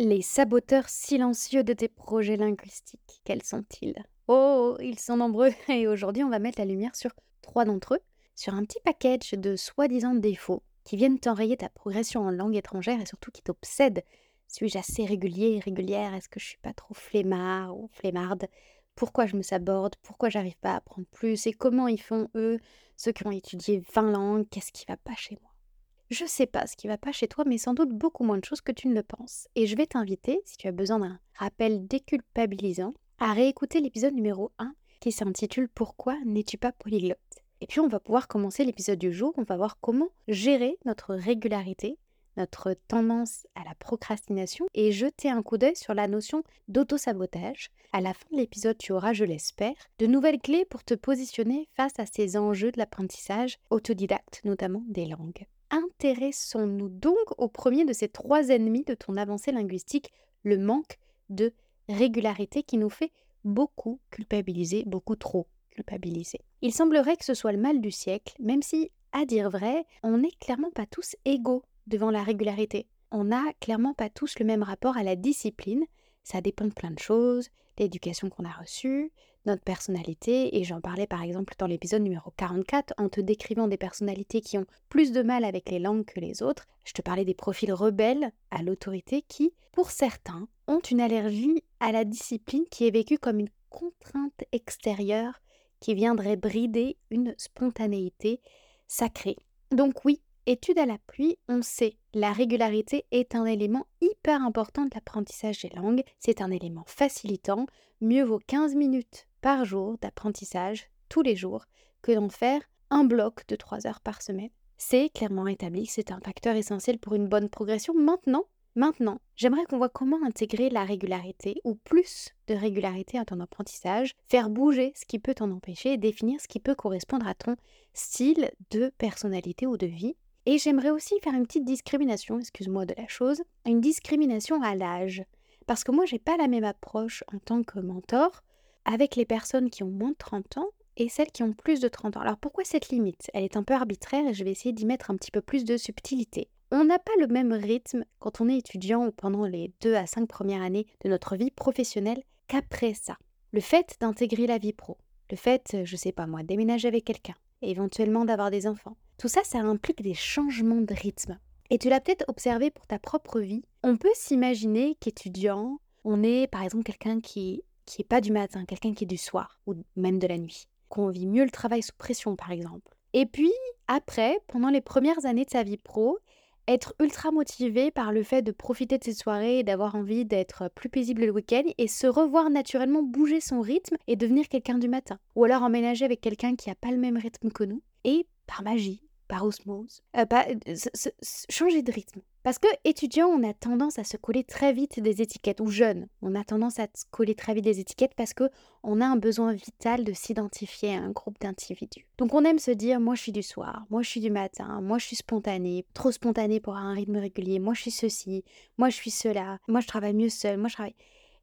Les saboteurs silencieux de tes projets linguistiques, quels sont-ils? Oh, ils sont nombreux. Et aujourd'hui on va mettre la lumière sur trois d'entre eux, sur un petit package de soi-disant défauts qui viennent t'enrayer ta progression en langue étrangère et surtout qui t'obsèdent. Suis-je assez régulier régulière? Est-ce que je suis pas trop flemmard ou flemmarde? Pourquoi je me saborde? Pourquoi j'arrive pas à apprendre plus? Et comment ils font eux, ceux qui ont étudié 20 langues? Qu'est-ce qui va pas chez moi? Je sais pas ce qui va pas chez toi, mais sans doute beaucoup moins de choses que tu ne le penses. Et je vais t'inviter, si tu as besoin d'un rappel déculpabilisant, à réécouter l'épisode numéro 1 qui s'intitule Pourquoi n'es-tu pas polyglotte? Et puis on va pouvoir commencer l'épisode du jour, on va voir comment gérer notre régularité, notre tendance à la procrastination et jeter un coup d'œil sur la notion d'auto-sabotage. À la fin de l'épisode, tu auras, je l'espère, de nouvelles clés pour te positionner face à ces enjeux de l'apprentissage autodidacte, notamment des langues. Intéressons-nous donc au premier de ces trois ennemis de ton avancée linguistique, le manque de régularité qui nous fait beaucoup culpabiliser, beaucoup trop culpabiliser. Il semblerait que ce soit le mal du siècle, même si, à dire vrai, on n'est clairement pas tous égaux devant la régularité. On n'a clairement pas tous le même rapport à la discipline, ça dépend de plein de choses, l'éducation qu'on a reçue, notre personnalité, et j'en parlais par exemple dans l'épisode numéro 44 en te décrivant des personnalités qui ont plus de mal avec les langues que les autres. Je te parlais des profils rebelles à l'autorité qui, pour certains, ont une allergie à la discipline qui est vécue comme une contrainte extérieure qui viendrait brider une spontanéité sacrée. Donc oui, étude à la pluie, on sait, la régularité est un élément hyper important de l'apprentissage des langues, c'est un élément facilitant, mieux vaut 15 minutes par jour d'apprentissage tous les jours que d'en faire un bloc de 3 heures par semaine. C'est clairement établi que c'est un facteur essentiel pour une bonne progression. Maintenant, maintenant, j'aimerais qu'on voit comment intégrer la régularité ou plus de régularité à ton apprentissage, faire bouger ce qui peut t'en empêcher et définir ce qui peut correspondre à ton style de personnalité ou de vie. Et j'aimerais aussi faire une petite discrimination, excuse-moi de la chose, une discrimination à l'âge. Parce que moi, j'ai pas la même approche en tant que mentor avec les personnes qui ont moins de 30 ans et celles qui ont plus de 30 ans. Alors pourquoi cette limite? Elle est un peu arbitraire et je vais essayer d'y mettre un petit peu plus de subtilité. On n'a pas le même rythme quand on est étudiant ou pendant les 2 à 5 premières années de notre vie professionnelle qu'après ça. Le fait d'intégrer la vie pro, le fait, je sais pas moi, déménager avec quelqu'un, éventuellement d'avoir des enfants, tout ça, ça implique des changements de rythme. Et tu l'as peut-être observé pour ta propre vie. On peut s'imaginer qu'étudiant, on est par exemple quelqu'un qui qui est pas du matin, quelqu'un qui est du soir ou même de la nuit, qu'on vit mieux le travail sous pression par exemple. Et puis après, pendant les premières années de sa vie pro, être ultra motivé par le fait de profiter de ses soirées et d'avoir envie d'être plus paisible le week-end et se revoir naturellement bouger son rythme et devenir quelqu'un du matin. Ou alors emménager avec quelqu'un qui n'a pas le même rythme que nous et par magie, par osmose, euh, euh, changer de rythme. Parce que étudiant, on a tendance à se coller très vite des étiquettes, ou jeune, on a tendance à se coller très vite des étiquettes parce que on a un besoin vital de s'identifier à un groupe d'individus. Donc on aime se dire, moi je suis du soir, moi je suis du matin, moi je suis spontané, trop spontané pour un rythme régulier, moi je suis ceci, moi je suis cela, moi je travaille mieux seul, moi je travaille.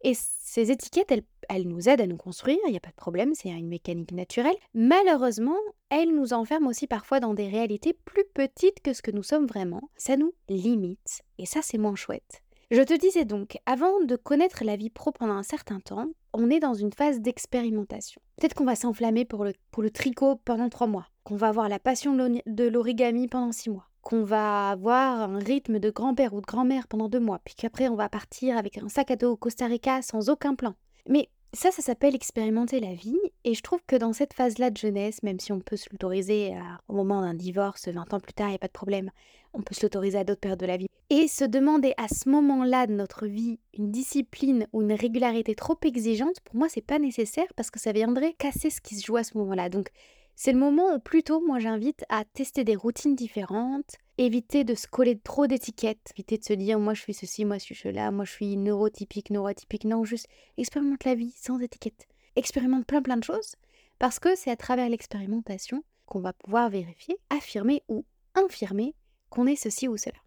Et ces étiquettes, elles, nous aident à nous construire, il n'y a pas de problème, c'est une mécanique naturelle. Malheureusement, elles nous enferment aussi parfois dans des réalités plus petites que ce que nous sommes vraiment. Ça nous limite, et ça c'est moins chouette. Je te disais donc, avant de connaître la vie pro pendant un certain temps, on est dans une phase d'expérimentation. Peut-être qu'on va s'enflammer pour le, pour le tricot pendant trois mois, qu'on va avoir la passion de l'origami pendant six mois, qu'on va avoir un rythme de grand-père ou de grand-mère pendant deux mois, puis qu'après on va partir avec un sac à dos au Costa Rica sans aucun plan. Mais Ça, ça s'appelle expérimenter la vie. Et je trouve que dans cette phase-là de jeunesse, même si on peut se l'autoriser au moment d'un divorce, 20 ans plus tard, il n'y a pas de problème, on peut se l'autoriser à d'autres périodes de la vie. Et se demander à ce moment-là de notre vie une discipline ou une régularité trop exigeante, pour moi, c'est pas nécessaire parce que ça viendrait casser ce qui se joue à ce moment-là. Donc, c'est le moment où plutôt, moi, j'invite à tester des routines différentes, éviter de se coller trop d'étiquettes, éviter de se dire moi je suis ceci, moi je suis cela, moi je suis neurotypique, neurotypique. Non, juste expérimente la vie sans étiquette. Expérimente plein plein de choses parce que c'est à travers l'expérimentation qu'on va pouvoir vérifier, affirmer ou infirmer qu'on est ceci ou cela.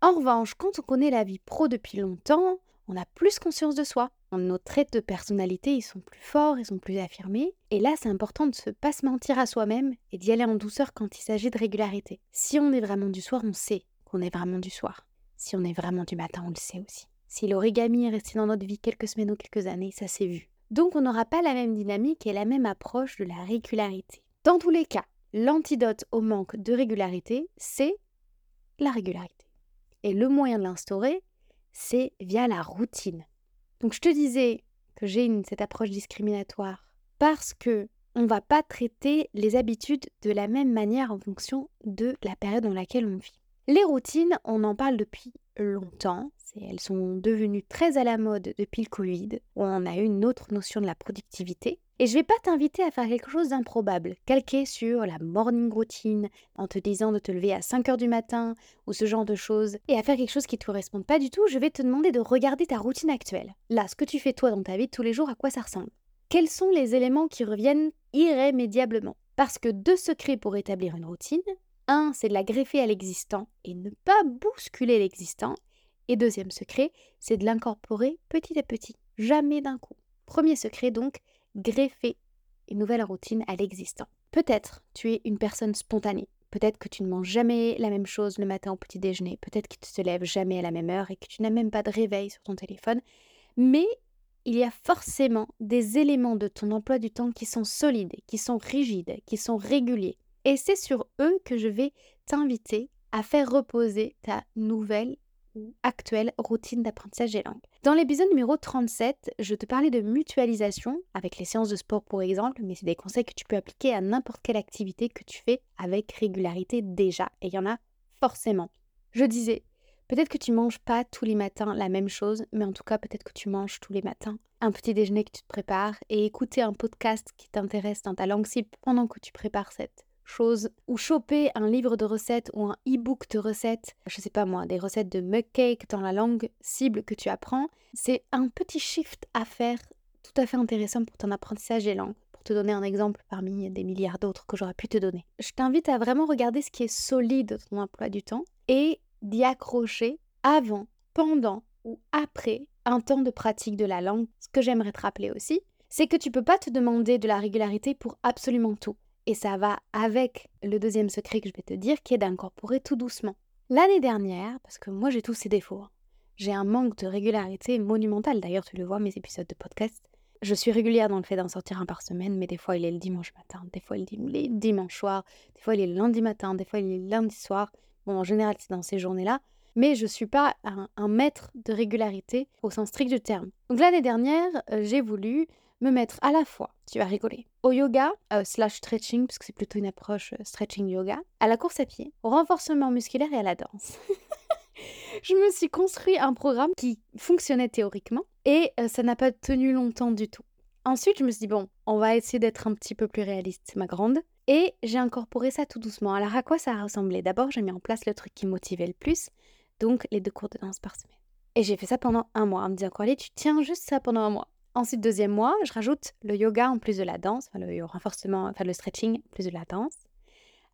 En revanche, quand on connaît la vie pro depuis longtemps, on a plus conscience de soi. Nos traits de personnalité, ils sont plus forts, ils sont plus affirmés. Et là, c'est important de ne pas se mentir à soi-même et d'y aller en douceur quand il s'agit de régularité. Si on est vraiment du soir, on sait qu'on est vraiment du soir. Si on est vraiment du matin, on le sait aussi. Si l'origami est resté dans notre vie quelques semaines ou quelques années, ça s'est vu. Donc on n'aura pas la même dynamique et la même approche de la régularité. Dans tous les cas, l'antidote au manque de régularité, c'est la régularité. Et le moyen de l'instaurer, c'est via la routine. Donc je te disais que j'ai cette approche discriminatoire parce que on va pas traiter les habitudes de la même manière en fonction de la période dans laquelle on vit. Les routines, on en parle depuis longtemps. Elles sont devenues très à la mode depuis le Covid, où on a eu une autre notion de la productivité. Et je vais pas t'inviter à faire quelque chose d'improbable, calqué sur la morning routine, en te disant de te lever à 5 heures du matin, ou ce genre de choses, et à faire quelque chose qui ne te corresponde pas du tout, je vais te demander de regarder ta routine actuelle. Là, ce que tu fais toi dans ta vie tous les jours, à quoi ça ressemble? Quels sont les éléments qui reviennent irrémédiablement? Parce que deux secrets pour établir une routine, un, c'est de la greffer à l'existant et ne pas bousculer l'existant. Et deuxième secret, c'est de l'incorporer petit à petit, jamais d'un coup. Premier secret donc, greffer une nouvelle routine à l'existant. Peut-être tu es une personne spontanée. Peut-être que tu ne manges jamais la même chose le matin au petit déjeuner. Peut-être que tu te lèves jamais à la même heure et que tu n'as même pas de réveil sur ton téléphone. Mais il y a forcément des éléments de ton emploi du temps qui sont solides, qui sont rigides, qui sont réguliers. Et c'est sur eux que je vais t'inviter à faire reposer ta nouvelle actuelle routine d'apprentissage des langues. Dans l'épisode numéro 37, je te parlais de mutualisation avec les séances de sport pour exemple, mais c'est des conseils que tu peux appliquer à n'importe quelle activité que tu fais avec régularité déjà, et il y en a forcément. Je disais, peut-être que tu manges pas tous les matins la même chose, mais en tout cas peut-être que tu manges tous les matins un petit déjeuner que tu te prépares et écouter un podcast qui t'intéresse dans ta langue cible pendant que tu prépares cette chose ou choper un livre de recettes ou un e-book de recettes, je sais pas moi, des recettes de mug cake dans la langue cible que tu apprends, c'est un petit shift à faire tout à fait intéressant pour ton apprentissage des langues. Pour te donner un exemple parmi des milliards d'autres que j'aurais pu te donner. Je t'invite à vraiment regarder ce qui est solide de ton emploi du temps et d'y accrocher avant, pendant ou après un temps de pratique de la langue. Ce que j'aimerais te rappeler aussi, c'est que tu peux pas te demander de la régularité pour absolument tout. Et ça va avec le deuxième secret que je vais te dire, qui est d'incorporer tout doucement. L'année dernière, parce que moi j'ai tous ces défauts, hein, j'ai un manque de régularité monumental. D'ailleurs, tu le vois, mes épisodes de podcast. Je suis régulière dans le fait d'en sortir un par semaine, mais des fois il est le dimanche matin, des fois il est le dimanche soir, des fois il est le lundi matin, des fois il est le lundi soir. Bon, en général, c'est dans ces journées-là. Mais je ne suis pas un, maître de régularité au sens strict du terme. Donc l'année dernière, euh, j'ai voulu me mettre à la fois, tu vas rigoler, au yoga, euh, slash stretching, parce que c'est plutôt une approche euh, stretching yoga, à la course à pied, au renforcement musculaire et à la danse. je me suis construit un programme qui fonctionnait théoriquement et euh, ça n'a pas tenu longtemps du tout. Ensuite, je me suis dit, bon, on va essayer d'être un petit peu plus réaliste, ma grande. Et j'ai incorporé ça tout doucement. Alors, à quoi ça a ressemblé? D'abord, j'ai mis en place le truc qui motivait le plus, donc les deux cours de danse par semaine. Et j'ai fait ça pendant un mois, en me disant, allez, tu tiens juste ça pendant un mois. Ensuite, deuxième mois, je rajoute le yoga en plus de la danse, le renforcement, enfin le stretching plus de la danse,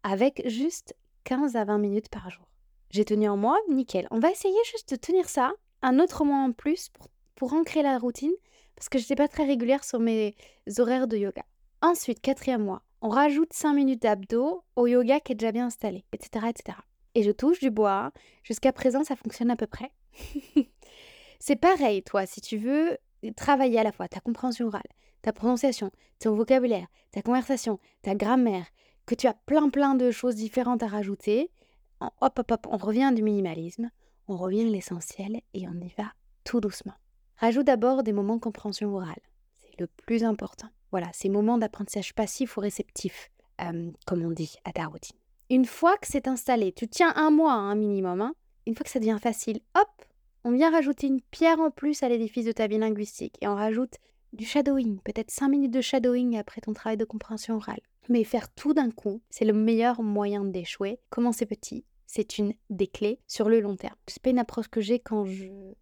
avec juste 15 à 20 minutes par jour. J'ai tenu un mois, nickel. On va essayer juste de tenir ça, un autre mois en plus pour, pour ancrer la routine, parce que je n'étais pas très régulière sur mes horaires de yoga. Ensuite, quatrième mois, on rajoute 5 minutes d'abdos au yoga qui est déjà bien installé, etc. etc. Et je touche du bois. Jusqu'à présent, ça fonctionne à peu près. C'est pareil, toi, si tu veux travailler à la fois ta compréhension orale, ta prononciation, ton vocabulaire, ta conversation, ta grammaire, que tu as plein plein de choses différentes à rajouter, hop hop hop, on revient du minimalisme, on revient à l'essentiel et on y va tout doucement. Rajoute d'abord des moments de compréhension orale. C'est est le plus important. Voilà, ces moments d'apprentissage passif ou réceptif, euh, comme on dit à ta routine. Une fois que c'est installé, tu tiens un mois un hein, minimum, hein, une fois que ça devient facile, hop, on vient rajouter une pierre en plus à l'édifice de ta vie linguistique et on rajoute du shadowing, peut-être 5 minutes de shadowing après ton travail de compréhension orale. Mais faire tout d'un coup, c'est le meilleur moyen d'échouer. Commencer petit, c'est une des clés sur le long terme. C'est pas une approche que j'ai quand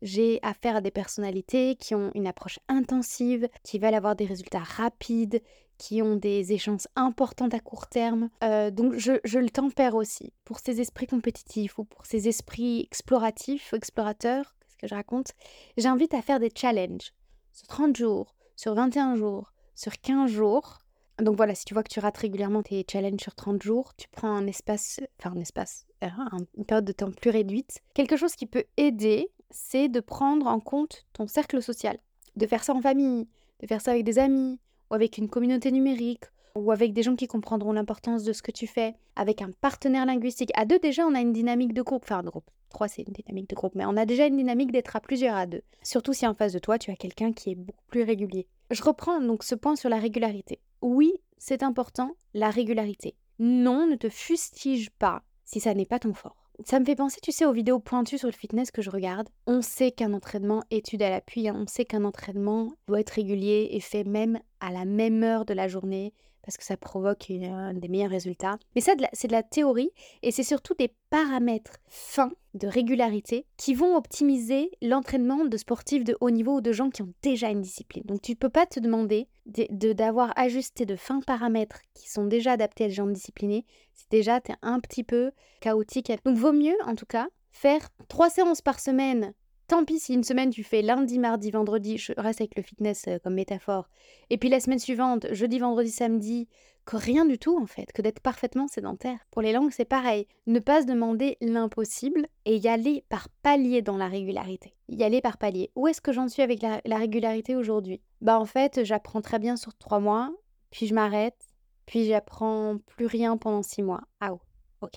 j'ai affaire à des personnalités qui ont une approche intensive, qui veulent avoir des résultats rapides, qui ont des échanges importantes à court terme. Euh, donc je, je, le tempère aussi. Pour ces esprits compétitifs ou pour ces esprits exploratifs explorateurs, qu'est-ce que je raconte J'invite à faire des challenges sur 30 jours, sur 21 jours, sur 15 jours. Donc voilà, si tu vois que tu rates régulièrement tes challenges sur 30 jours, tu prends un espace, enfin un espace, euh, une période de temps plus réduite. Quelque chose qui peut aider, c'est de prendre en compte ton cercle social. De faire ça en famille, de faire ça avec des amis, ou avec une communauté numérique, ou avec des gens qui comprendront l'importance de ce que tu fais, avec un partenaire linguistique. À deux, déjà, on a une dynamique de groupe, enfin un groupe. Trois, c'est une dynamique de groupe, mais on a déjà une dynamique d'être à plusieurs à deux. Surtout si en face de toi, tu as quelqu'un qui est beaucoup plus régulier. Je reprends donc ce point sur la régularité. Oui, c'est important, la régularité. Non, ne te fustige pas si ça n'est pas ton fort. Ça me fait penser, tu sais, aux vidéos pointues sur le fitness que je regarde. On sait qu'un entraînement, étude à l'appui, hein, on sait qu'un entraînement doit être régulier et fait même à la même heure de la journée, parce que ça provoque des meilleurs résultats. Mais ça, c'est de la théorie et c'est surtout des paramètres fins de régularité qui vont optimiser l'entraînement de sportifs de haut niveau ou de gens qui ont déjà une discipline. Donc tu ne peux pas te demander d'avoir de, ajusté de fins paramètres qui sont déjà adaptés à des gens disciplinés. C'est déjà es un petit peu chaotique. Donc vaut mieux en tout cas faire trois séances par semaine Tant pis si une semaine tu fais lundi, mardi, vendredi, je reste avec le fitness euh, comme métaphore, et puis la semaine suivante, jeudi, vendredi, samedi, que rien du tout en fait, que d'être parfaitement sédentaire. Pour les langues, c'est pareil. Ne pas se demander l'impossible et y aller par palier dans la régularité. Y aller par palier. Où est-ce que j'en suis avec la, la régularité aujourd'hui? Bah en fait, j'apprends très bien sur trois mois, puis je m'arrête, puis j'apprends plus rien pendant six mois. Ah oh, ok.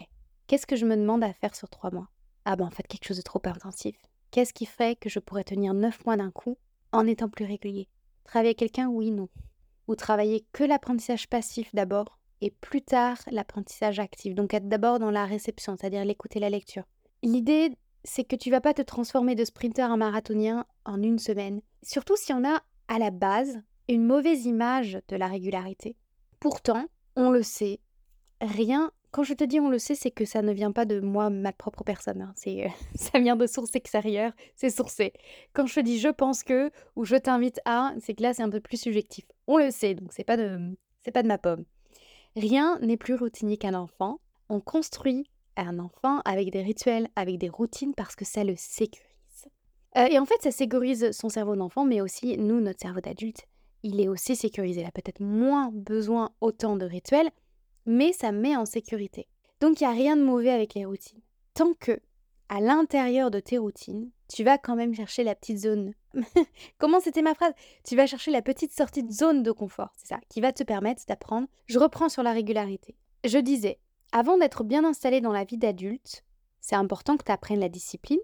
Qu'est-ce que je me demande à faire sur trois mois? Ah bah en fait, quelque chose de trop intensif. Qu'est-ce qui ferait que je pourrais tenir 9 mois d'un coup en étant plus régulier? Travailler quelqu'un, oui, non. Ou travailler que l'apprentissage passif d'abord et plus tard l'apprentissage actif. Donc être d'abord dans la réception, c'est-à-dire l'écoute et la lecture. L'idée, c'est que tu vas pas te transformer de sprinter en marathonien en une semaine. Surtout si on a à la base une mauvaise image de la régularité. Pourtant, on le sait, rien quand je te dis on le sait, c'est que ça ne vient pas de moi, ma propre personne. Hein. C'est, euh, ça vient de sources extérieures, c'est sourcé. Quand je te dis je pense que ou je t'invite à, c'est que là c'est un peu plus subjectif. On le sait, donc c'est pas de, c'est pas de ma pomme. Rien n'est plus routinier qu'un enfant. On construit un enfant avec des rituels, avec des routines parce que ça le sécurise. Euh, et en fait, ça sécurise son cerveau d'enfant, mais aussi nous, notre cerveau d'adulte. Il est aussi sécurisé. Il a peut-être moins besoin autant de rituels, mais ça met en sécurité. Donc il n'y a rien de mauvais avec les routines. Tant que, à l'intérieur de tes routines, tu vas quand même chercher la petite zone. Comment c'était ma phrase? Tu vas chercher la petite sortie de zone de confort, c'est ça, qui va te permettre d'apprendre. Je reprends sur la régularité. Je disais, avant d'être bien installé dans la vie d'adulte, c'est important que tu apprennes la discipline,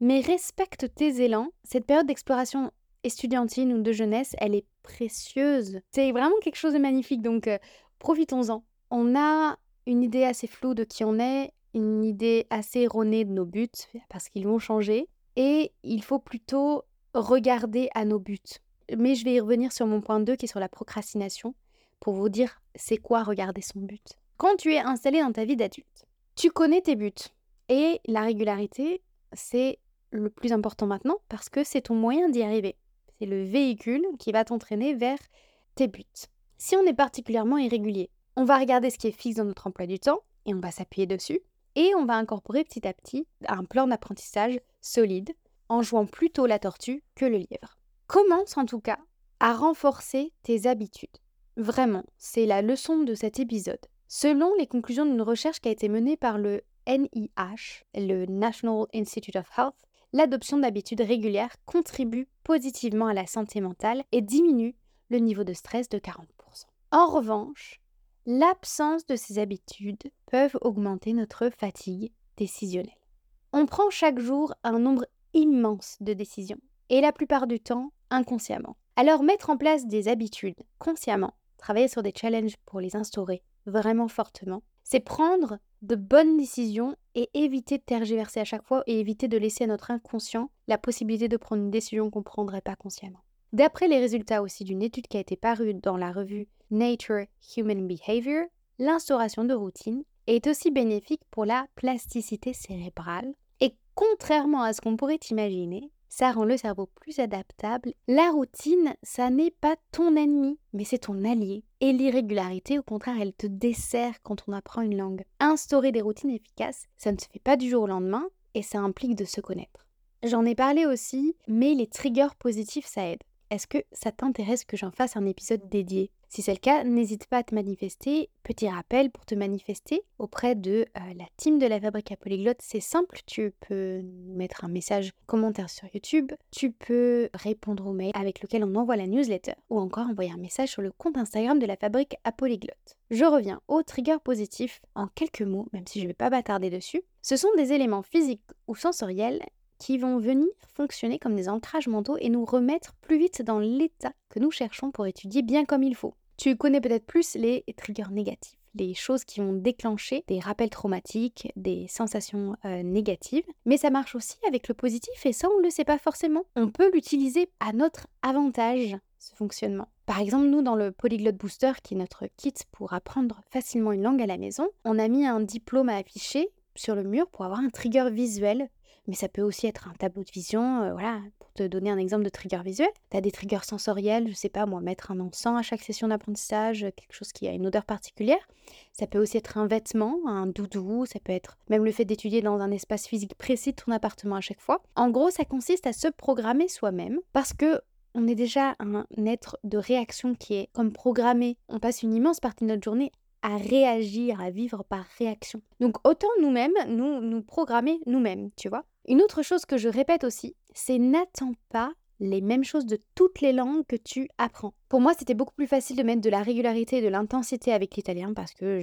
mais respecte tes élans. Cette période d'exploration estudiantine ou de jeunesse, elle est précieuse. C'est vraiment quelque chose de magnifique, donc euh, profitons-en on a une idée assez floue de qui on est, une idée assez erronée de nos buts, parce qu'ils vont changer, et il faut plutôt regarder à nos buts. Mais je vais y revenir sur mon point 2 qui est sur la procrastination, pour vous dire c'est quoi regarder son but. Quand tu es installé dans ta vie d'adulte, tu connais tes buts, et la régularité, c'est le plus important maintenant, parce que c'est ton moyen d'y arriver. C'est le véhicule qui va t'entraîner vers tes buts. Si on est particulièrement irrégulier, on va regarder ce qui est fixe dans notre emploi du temps et on va s'appuyer dessus. Et on va incorporer petit à petit un plan d'apprentissage solide en jouant plutôt la tortue que le lièvre. Commence en tout cas à renforcer tes habitudes. Vraiment, c'est la leçon de cet épisode. Selon les conclusions d'une recherche qui a été menée par le NIH, le National Institute of Health, l'adoption d'habitudes régulières contribue positivement à la santé mentale et diminue le niveau de stress de 40%. En revanche, l'absence de ces habitudes peuvent augmenter notre fatigue décisionnelle. On prend chaque jour un nombre immense de décisions, et la plupart du temps inconsciemment. Alors mettre en place des habitudes consciemment, travailler sur des challenges pour les instaurer vraiment fortement, c'est prendre de bonnes décisions et éviter de tergiverser à chaque fois et éviter de laisser à notre inconscient la possibilité de prendre une décision qu'on ne prendrait pas consciemment. D'après les résultats aussi d'une étude qui a été parue dans la revue Nature Human Behavior, l'instauration de routines est aussi bénéfique pour la plasticité cérébrale et contrairement à ce qu'on pourrait imaginer, ça rend le cerveau plus adaptable. La routine, ça n'est pas ton ennemi, mais c'est ton allié. Et l'irrégularité, au contraire, elle te dessert quand on apprend une langue. Instaurer des routines efficaces, ça ne se fait pas du jour au lendemain et ça implique de se connaître. J'en ai parlé aussi, mais les triggers positifs, ça aide. Est-ce que ça t'intéresse que j'en fasse un épisode dédié? Si c'est le cas, n'hésite pas à te manifester. Petit rappel pour te manifester auprès de euh, la team de la Fabrique à Polyglotte, c'est simple. Tu peux mettre un message commentaire sur YouTube, tu peux répondre au mail avec lequel on envoie la newsletter ou encore envoyer un message sur le compte Instagram de la Fabrique à Polyglotte. Je reviens au trigger positif en quelques mots, même si je ne vais pas bâtarder dessus. Ce sont des éléments physiques ou sensoriels qui vont venir fonctionner comme des ancrages mentaux et nous remettre plus vite dans l'état que nous cherchons pour étudier bien comme il faut. Tu connais peut-être plus les triggers négatifs, les choses qui vont déclencher des rappels traumatiques, des sensations euh, négatives, mais ça marche aussi avec le positif et ça on ne le sait pas forcément. On peut l'utiliser à notre avantage, ce fonctionnement. Par exemple, nous, dans le Polyglot Booster, qui est notre kit pour apprendre facilement une langue à la maison, on a mis un diplôme à afficher sur le mur pour avoir un trigger visuel mais ça peut aussi être un tableau de vision, euh, voilà, pour te donner un exemple de trigger visuel. Tu as des triggers sensoriels, je sais pas moi, mettre un encens à chaque session d'apprentissage, quelque chose qui a une odeur particulière. Ça peut aussi être un vêtement, un doudou, ça peut être même le fait d'étudier dans un espace physique précis de ton appartement à chaque fois. En gros, ça consiste à se programmer soi-même parce que on est déjà un être de réaction qui est comme programmé. On passe une immense partie de notre journée à réagir, à vivre par réaction. Donc autant nous-mêmes, nous nous programmer nous-mêmes, tu vois. Une autre chose que je répète aussi, c'est n'attends pas les mêmes choses de toutes les langues que tu apprends. Pour moi, c'était beaucoup plus facile de mettre de la régularité et de l'intensité avec l'italien parce que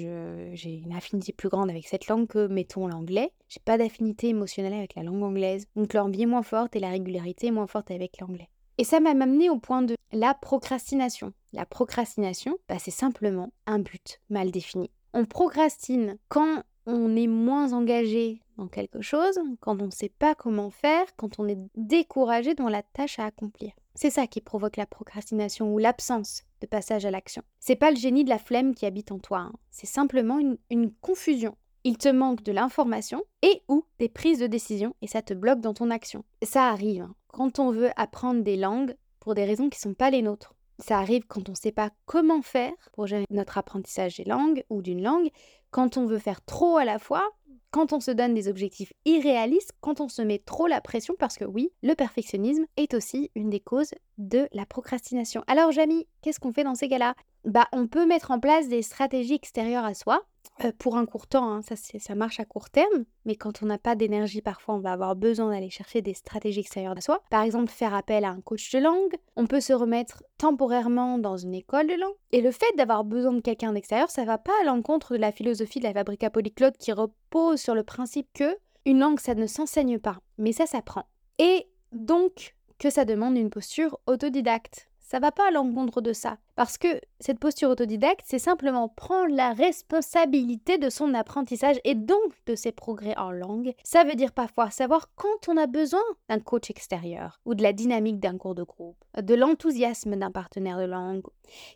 j'ai une affinité plus grande avec cette langue que, mettons, l'anglais. J'ai pas d'affinité émotionnelle avec la langue anglaise. Donc l'envie est moins forte et la régularité est moins forte avec l'anglais. Et ça m'a amené au point de la procrastination. La procrastination, bah, c'est simplement un but mal défini. On procrastine quand on est moins engagé dans quelque chose, quand on ne sait pas comment faire, quand on est découragé dans la tâche à accomplir. C'est ça qui provoque la procrastination ou l'absence de passage à l'action. C'est pas le génie de la flemme qui habite en toi, hein. c'est simplement une, confusion. Il te manque de l'information et ou des prises de décision et ça te bloque dans ton action. Ça arrive hein. quand on veut apprendre des langues pour des raisons qui ne sont pas les nôtres. Ça arrive quand on ne sait pas comment faire pour gérer notre apprentissage des langues ou d'une langue, quand on veut faire trop à la fois, quand on se donne des objectifs irréalistes, quand on se met trop la pression, parce que oui, le perfectionnisme est aussi une des causes de la procrastination. Alors Jamie, qu'est-ce qu'on fait dans ces cas-là? Bah on peut mettre en place des stratégies extérieures à soi, euh, pour un court temps, hein, ça, marche à court terme, mais quand on n'a pas d'énergie, parfois on va avoir besoin d'aller chercher des stratégies extérieures de soi. Par exemple, faire appel à un coach de langue, on peut se remettre temporairement dans une école de langue. Et le fait d'avoir besoin de quelqu'un d'extérieur, ça va pas à l'encontre de la philosophie de la Fabrica Polyclote qui repose sur le principe que une langue, ça ne s'enseigne pas, mais ça s'apprend. Et donc que ça demande une posture autodidacte. Ça va pas à l'encontre de ça. Parce que cette posture autodidacte, c'est simplement prendre la responsabilité de son apprentissage et donc de ses progrès en langue. Ça veut dire parfois savoir quand on a besoin d'un coach extérieur ou de la dynamique d'un cours de groupe, de l'enthousiasme d'un partenaire de langue.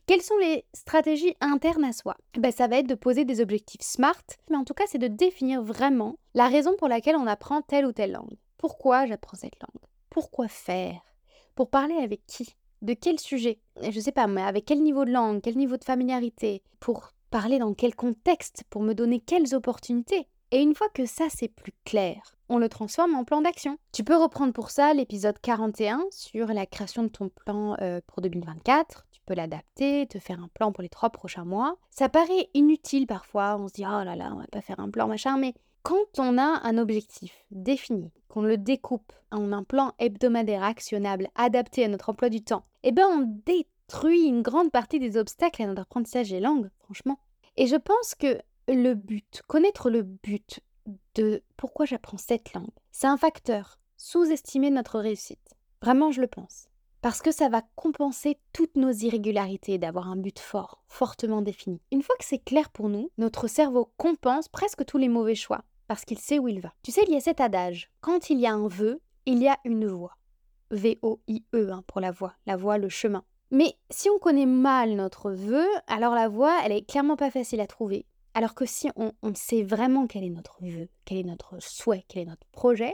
Quelles sont les stratégies internes à soi? Ben, Ça va être de poser des objectifs SMART, mais en tout cas c'est de définir vraiment la raison pour laquelle on apprend telle ou telle langue. Pourquoi j'apprends cette langue? Pourquoi faire? Pour parler avec qui? De quel sujet? Je sais pas, mais avec quel niveau de langue, quel niveau de familiarité? Pour parler dans quel contexte? Pour me donner quelles opportunités? Et une fois que ça c'est plus clair, on le transforme en plan d'action. Tu peux reprendre pour ça l'épisode 41 sur la création de ton plan euh, pour 2024. Tu peux l'adapter, te faire un plan pour les trois prochains mois. Ça paraît inutile parfois, on se dit oh là là, on va pas faire un plan machin, mais quand on a un objectif défini, qu'on le découpe en un plan hebdomadaire actionnable adapté à notre emploi du temps, eh ben on détruit une grande partie des obstacles à notre apprentissage des langues, franchement. Et je pense que le but, connaître le but de pourquoi j'apprends cette langue, c'est un facteur sous-estimé de notre réussite. Vraiment, je le pense. parce que ça va compenser toutes nos irrégularités d'avoir un but fort, fortement défini. Une fois que c'est clair pour nous, notre cerveau compense presque tous les mauvais choix, parce qu'il sait où il va. Tu sais, il y a cet adage, quand il y a un vœu, il y a une voie. V-O-I-E hein, pour la voie, la voie, le chemin. Mais si on connaît mal notre vœu, alors la voie, elle est clairement pas facile à trouver. Alors que si on, sait vraiment quel est notre vœu, quel est notre souhait, quel est notre projet,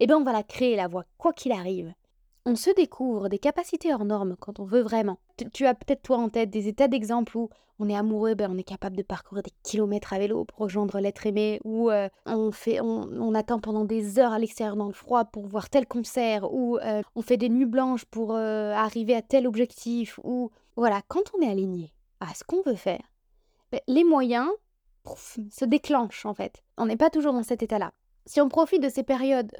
eh bien on va la créer, la voie, quoi qu'il arrive. On se découvre des capacités hors normes quand on veut vraiment. Tu, as peut-être toi en tête des états d'exemple où on est amoureux, ben on est capable de parcourir des kilomètres à vélo pour rejoindre l'être aimé, ou euh, on, fait, on, attend pendant des heures à l'extérieur dans le froid pour voir tel concert, ou euh, on fait des nuits blanches pour euh, arriver à tel objectif, ou voilà, quand on est aligné à ce qu'on veut faire, ben, les moyens se déclenchent en fait. On n'est pas toujours dans cet état-là. Si on profite de ces périodes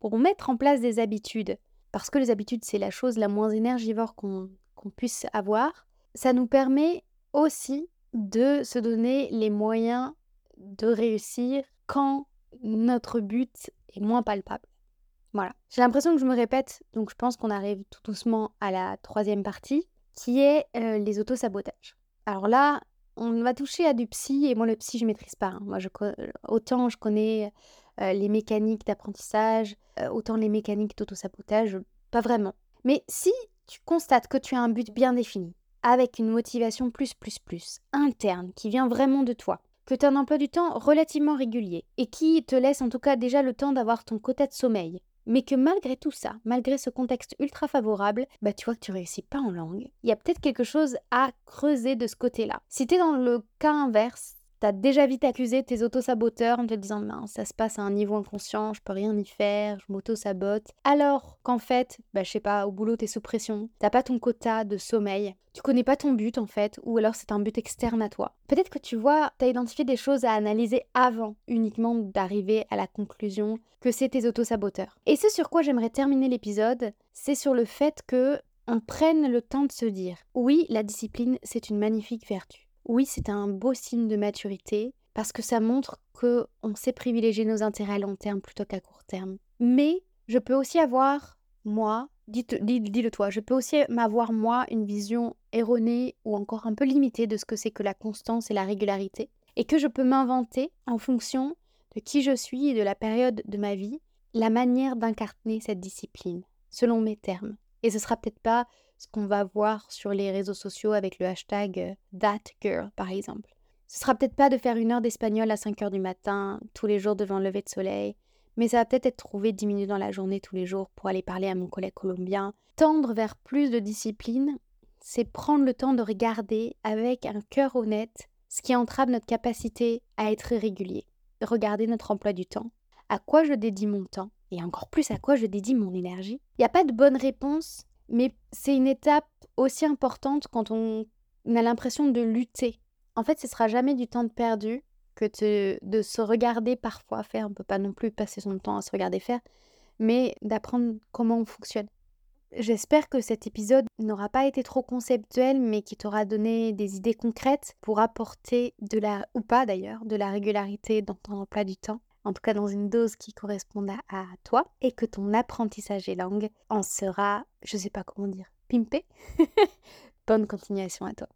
pour mettre en place des habitudes, parce que les habitudes, c'est la chose la moins énergivore qu'on puisse avoir, ça nous permet aussi de se donner les moyens de réussir quand notre but est moins palpable. Voilà. J'ai l'impression que je me répète, donc je pense qu'on arrive tout doucement à la troisième partie, qui est euh, les autosabotages. Alors là, on va toucher à du psy, et moi le psy, je maîtrise pas. Hein. Moi, autant je connais euh, les mécaniques d'apprentissage, euh, autant les mécaniques d'autosabotage, pas vraiment. Mais si tu constates que tu as un but bien défini, avec une motivation plus plus plus, interne, qui vient vraiment de toi, que tu as un emploi du temps relativement régulier, et qui te laisse en tout cas déjà le temps d'avoir ton quota de sommeil, mais que malgré tout ça, malgré ce contexte ultra favorable, bah tu vois que tu réussis pas en langue, il y a peut-être quelque chose à creuser de ce côté-là. Si tu es dans le cas inverse, T'as déjà vite accusé tes auto-saboteurs en te disant mince, ça se passe à un niveau inconscient, je peux rien y faire, je m'auto-sabote. Alors qu'en fait, bah je sais pas, au boulot t'es sous pression, t'as pas ton quota de sommeil, tu connais pas ton but en fait, ou alors c'est un but externe à toi. Peut-être que tu vois, t'as identifié des choses à analyser avant uniquement d'arriver à la conclusion que c'est tes auto-saboteurs. Et ce sur quoi j'aimerais terminer l'épisode, c'est sur le fait que on prenne le temps de se dire oui, la discipline, c'est une magnifique vertu. Oui, c'est un beau signe de maturité parce que ça montre que on sait privilégier nos intérêts à long terme plutôt qu'à court terme. Mais je peux aussi avoir, moi, dis-le toi, je peux aussi m'avoir, moi, une vision erronée ou encore un peu limitée de ce que c'est que la constance et la régularité, et que je peux m'inventer en fonction de qui je suis et de la période de ma vie, la manière d'incarner cette discipline, selon mes termes. Et ce sera peut-être pas ce qu'on va voir sur les réseaux sociaux avec le hashtag euh, ThatGirl, par exemple. Ce sera peut-être pas de faire une heure d'espagnol à 5 heures du matin, tous les jours devant le lever de soleil, mais ça va peut-être être trouver 10 minutes dans la journée tous les jours pour aller parler à mon collègue colombien. Tendre vers plus de discipline, c'est prendre le temps de regarder avec un cœur honnête ce qui entrave notre capacité à être régulier. Regarder notre emploi du temps, à quoi je dédie mon temps, et encore plus à quoi je dédie mon énergie. Il n'y a pas de bonne réponse mais c'est une étape aussi importante quand on a l'impression de lutter. En fait, ce sera jamais du temps perdu que de se regarder parfois faire. On ne peut pas non plus passer son temps à se regarder faire, mais d'apprendre comment on fonctionne. J'espère que cet épisode n'aura pas été trop conceptuel, mais qui t'aura donné des idées concrètes pour apporter de la, ou pas d'ailleurs, de la régularité dans ton emploi du temps en tout cas dans une dose qui corresponde à, toi, et que ton apprentissage des langues en sera, je sais pas comment dire, pimpé. Bonne continuation à toi.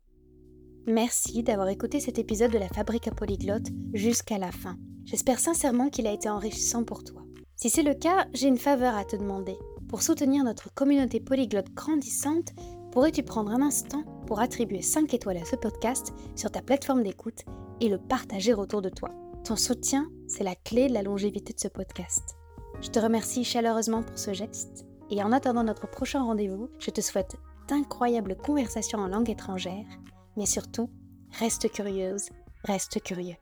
Merci d'avoir écouté cet épisode de la Fabrique à Polyglotte jusqu'à la fin. J'espère sincèrement qu'il a été enrichissant pour toi. Si c'est le cas, j'ai une faveur à te demander. Pour soutenir notre communauté polyglotte grandissante, pourrais-tu prendre un instant pour attribuer 5 étoiles à ce podcast sur ta plateforme d'écoute et le partager autour de toi? Ton soutien, c'est la clé de la longévité de ce podcast. Je te remercie chaleureusement pour ce geste et en attendant notre prochain rendez-vous, je te souhaite d'incroyables conversations en langue étrangère, mais surtout, reste curieuse, reste curieux.